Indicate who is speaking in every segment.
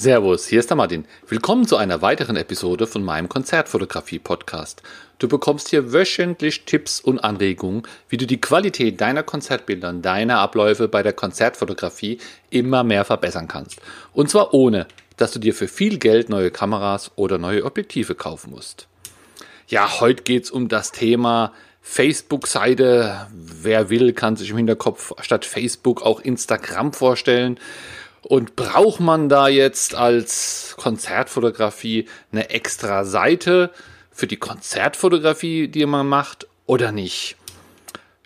Speaker 1: Servus, hier ist der Martin. Willkommen zu einer weiteren Episode von meinem Konzertfotografie-Podcast. Du bekommst hier wöchentlich Tipps und Anregungen, wie du die Qualität deiner Konzertbilder und deiner Abläufe bei der Konzertfotografie immer mehr verbessern kannst. Und zwar ohne, dass du dir für viel Geld neue Kameras oder neue Objektive kaufen musst. Ja, heute geht es um das Thema Facebook-Seite. Wer will, kann sich im Hinterkopf statt Facebook auch Instagram vorstellen. Und braucht man da jetzt als Konzertfotografie eine extra Seite für die Konzertfotografie, die man macht, oder nicht?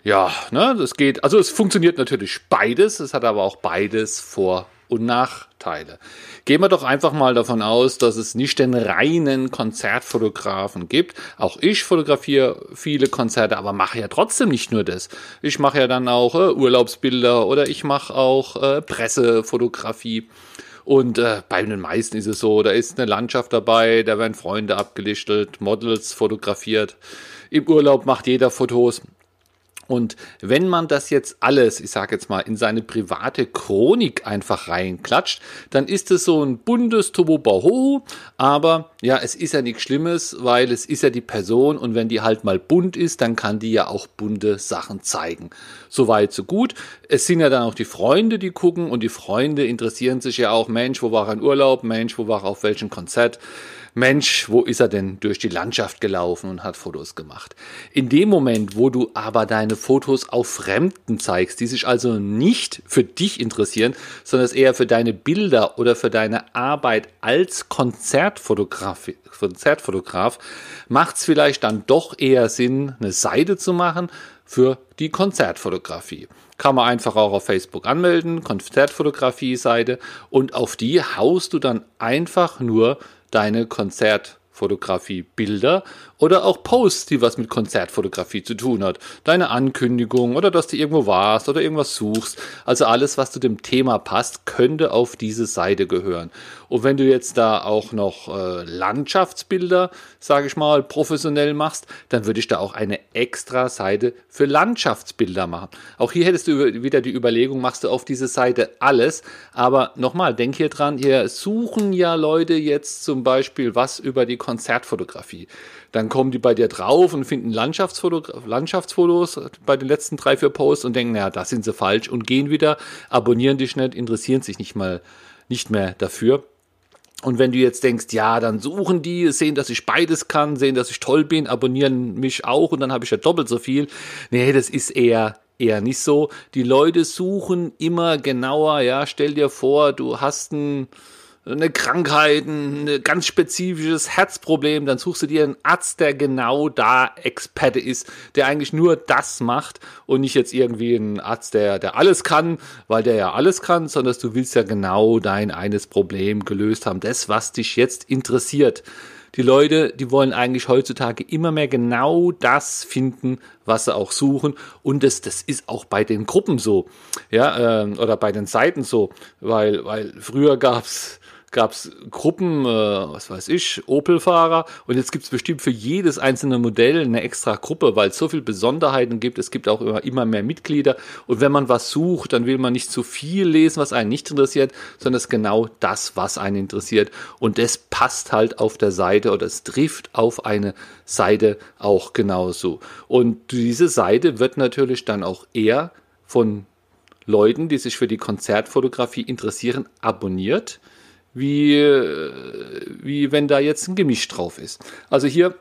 Speaker 1: Ja, ne, das geht. Also es funktioniert natürlich beides. Es hat aber auch beides Vor- und Nachteile. Gehen wir doch einfach mal davon aus, dass es nicht den reinen Konzertfotografen gibt. Auch ich fotografiere viele Konzerte, aber mache ja trotzdem nicht nur das. Ich mache ja dann auch äh, Urlaubsbilder oder ich mache auch äh, Pressefotografie. Und äh, bei den meisten ist es so, da ist eine Landschaft dabei, da werden Freunde abgelichtet, Models fotografiert. Im Urlaub macht jeder Fotos. Und wenn man das jetzt alles, ich sage jetzt mal, in seine private Chronik einfach reinklatscht, dann ist es so ein buntes Tobobaho. Aber ja, es ist ja nichts Schlimmes, weil es ist ja die Person und wenn die halt mal bunt ist, dann kann die ja auch bunte Sachen zeigen. Soweit, so gut. Es sind ja dann auch die Freunde, die gucken und die Freunde interessieren sich ja auch, Mensch, wo war er in Urlaub? Mensch, wo war er auf welchem Konzert? Mensch, wo ist er denn durch die Landschaft gelaufen und hat Fotos gemacht? In dem Moment, wo du aber deine Fotos auf Fremden zeigst, die sich also nicht für dich interessieren, sondern es eher für deine Bilder oder für deine Arbeit als Konzertfotograf, Konzertfotograf macht es vielleicht dann doch eher Sinn, eine Seite zu machen für die Konzertfotografie. Kann man einfach auch auf Facebook anmelden, Konzertfotografie-Seite und auf die haust du dann einfach nur deine Konzertfotografie Bilder oder auch Posts, die was mit Konzertfotografie zu tun hat. Deine Ankündigung oder dass du irgendwo warst oder irgendwas suchst. Also alles, was zu dem Thema passt, könnte auf diese Seite gehören. Und wenn du jetzt da auch noch äh, Landschaftsbilder, sage ich mal, professionell machst, dann würde ich da auch eine extra Seite für Landschaftsbilder machen. Auch hier hättest du wieder die Überlegung, machst du auf diese Seite alles. Aber nochmal, denk hier dran, hier suchen ja Leute jetzt zum Beispiel was über die Konzertfotografie. Dann kommen die bei dir drauf und finden Landschaftsfoto, Landschaftsfotos bei den letzten drei, vier Posts und denken, naja, da sind sie falsch und gehen wieder, abonnieren dich nicht, interessieren sich nicht mal, nicht mehr dafür. Und wenn du jetzt denkst, ja, dann suchen die, sehen, dass ich beides kann, sehen, dass ich toll bin, abonnieren mich auch und dann habe ich ja doppelt so viel. Nee, das ist eher eher nicht so. Die Leute suchen immer genauer, ja, stell dir vor, du hast ein eine Krankheit, ein ganz spezifisches Herzproblem, dann suchst du dir einen Arzt, der genau da Experte ist, der eigentlich nur das macht und nicht jetzt irgendwie einen Arzt, der, der alles kann, weil der ja alles kann, sondern du willst ja genau dein eines Problem gelöst haben, das, was dich jetzt interessiert. Die Leute, die wollen eigentlich heutzutage immer mehr genau das finden, was sie auch suchen. Und das, das ist auch bei den Gruppen so, ja, äh, oder bei den Seiten so, weil, weil früher gab's gab es Gruppen, äh, was weiß ich, Opel-Fahrer und jetzt gibt es bestimmt für jedes einzelne Modell eine extra Gruppe, weil es so viele Besonderheiten gibt. Es gibt auch immer, immer mehr Mitglieder und wenn man was sucht, dann will man nicht zu viel lesen, was einen nicht interessiert, sondern es ist genau das, was einen interessiert und das passt halt auf der Seite oder es trifft auf eine Seite auch genauso. Und diese Seite wird natürlich dann auch eher von Leuten, die sich für die Konzertfotografie interessieren, abonniert wie, wie wenn da jetzt ein Gemisch drauf ist. Also hier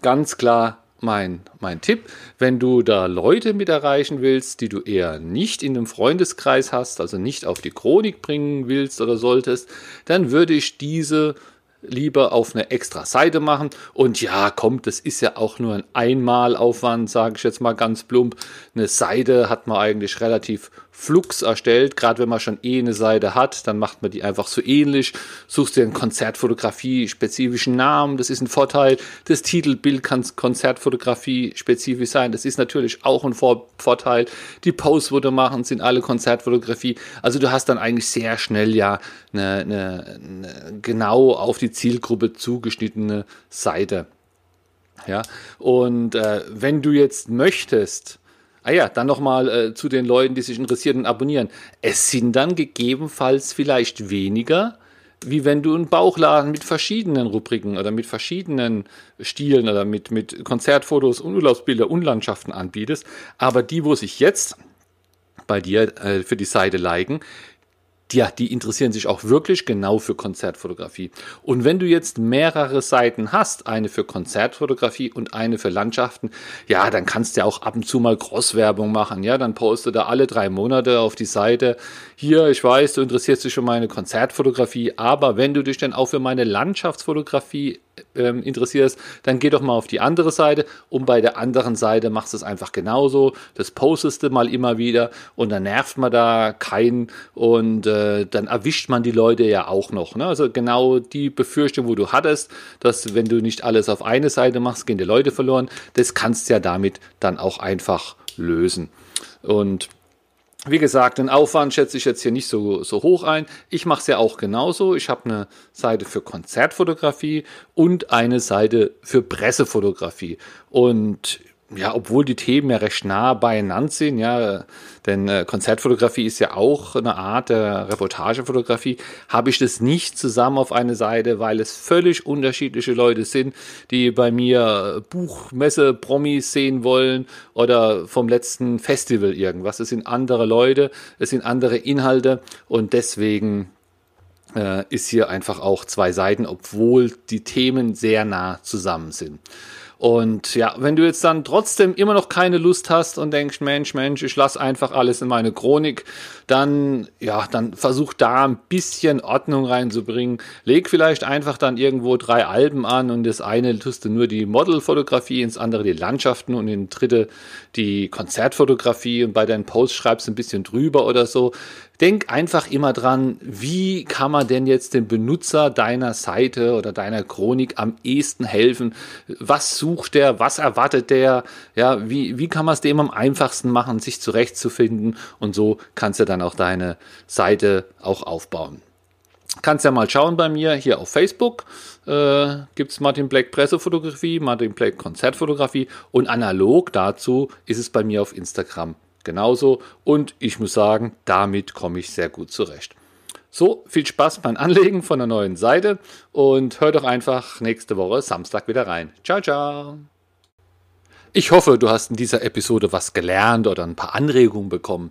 Speaker 1: ganz klar mein, mein Tipp, wenn du da Leute mit erreichen willst, die du eher nicht in einem Freundeskreis hast, also nicht auf die Chronik bringen willst oder solltest, dann würde ich diese lieber auf eine extra Seite machen. Und ja, kommt, das ist ja auch nur ein Einmalaufwand, sage ich jetzt mal ganz plump. Eine Seite hat man eigentlich relativ flux erstellt. Gerade wenn man schon eh eine Seite hat, dann macht man die einfach so ähnlich. Suchst dir einen Konzertfotografie spezifischen Namen, das ist ein Vorteil. Das Titelbild kann Konzertfotografie spezifisch sein, das ist natürlich auch ein Vor Vorteil. Die Posts, wo du machen, sind alle Konzertfotografie. Also du hast dann eigentlich sehr schnell ja eine, eine, eine genau auf die Zielgruppe zugeschnittene Seite. Ja, und äh, wenn du jetzt möchtest, Ah ja, dann nochmal äh, zu den Leuten, die sich interessieren und abonnieren. Es sind dann gegebenenfalls vielleicht weniger, wie wenn du einen Bauchladen mit verschiedenen Rubriken oder mit verschiedenen Stilen oder mit, mit Konzertfotos und Urlaubsbilder und Landschaften anbietest. Aber die, wo sich jetzt bei dir äh, für die Seite liken, ja, die interessieren sich auch wirklich genau für Konzertfotografie. Und wenn du jetzt mehrere Seiten hast, eine für Konzertfotografie und eine für Landschaften, ja, dann kannst du ja auch ab und zu mal Crosswerbung machen. Ja, dann poste da alle drei Monate auf die Seite. Hier, ich weiß, du interessierst dich für meine Konzertfotografie, aber wenn du dich dann auch für meine Landschaftsfotografie ähm, interessierst, dann geh doch mal auf die andere Seite und bei der anderen Seite machst du es einfach genauso. Das postest du mal immer wieder und dann nervt man da keinen und äh, dann erwischt man die Leute ja auch noch. Ne? Also genau die Befürchtung, wo du hattest, dass wenn du nicht alles auf eine Seite machst, gehen die Leute verloren. Das kannst du ja damit dann auch einfach lösen. Und wie gesagt, den Aufwand schätze ich jetzt hier nicht so, so hoch ein. Ich mache es ja auch genauso. Ich habe eine Seite für Konzertfotografie und eine Seite für Pressefotografie. Und ja, obwohl die Themen ja recht nah beieinander sind, ja, denn äh, Konzertfotografie ist ja auch eine Art der Reportagefotografie, habe ich das nicht zusammen auf eine Seite, weil es völlig unterschiedliche Leute sind, die bei mir Buchmesse Promis sehen wollen oder vom letzten Festival irgendwas. Es sind andere Leute, es sind andere Inhalte und deswegen äh, ist hier einfach auch zwei Seiten, obwohl die Themen sehr nah zusammen sind. Und ja, wenn du jetzt dann trotzdem immer noch keine Lust hast und denkst, Mensch, Mensch, ich lasse einfach alles in meine Chronik, dann ja, dann versuch da ein bisschen Ordnung reinzubringen. Leg vielleicht einfach dann irgendwo drei Alben an und das eine tust du nur die Modelfotografie, ins andere die Landschaften und in dritte die Konzertfotografie und bei deinen Posts schreibst du ein bisschen drüber oder so denk einfach immer dran, wie kann man denn jetzt dem Benutzer deiner Seite oder deiner Chronik am ehesten helfen? Was sucht der? Was erwartet der? Ja, wie, wie kann man es dem am einfachsten machen, sich zurechtzufinden? Und so kannst du dann auch deine Seite auch aufbauen. Kannst ja mal schauen bei mir hier auf Facebook. Äh, gibt es Martin Black Pressefotografie, Martin Black Konzertfotografie und analog dazu ist es bei mir auf Instagram genauso. Und ich muss sagen, damit komme ich sehr gut zurecht. So, viel Spaß beim Anlegen von der neuen Seite und hör doch einfach nächste Woche Samstag wieder rein. Ciao, ciao. Ich hoffe, du hast in dieser Episode was gelernt oder ein paar Anregungen bekommen.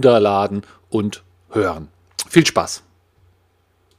Speaker 1: runterladen und hören. Viel Spaß!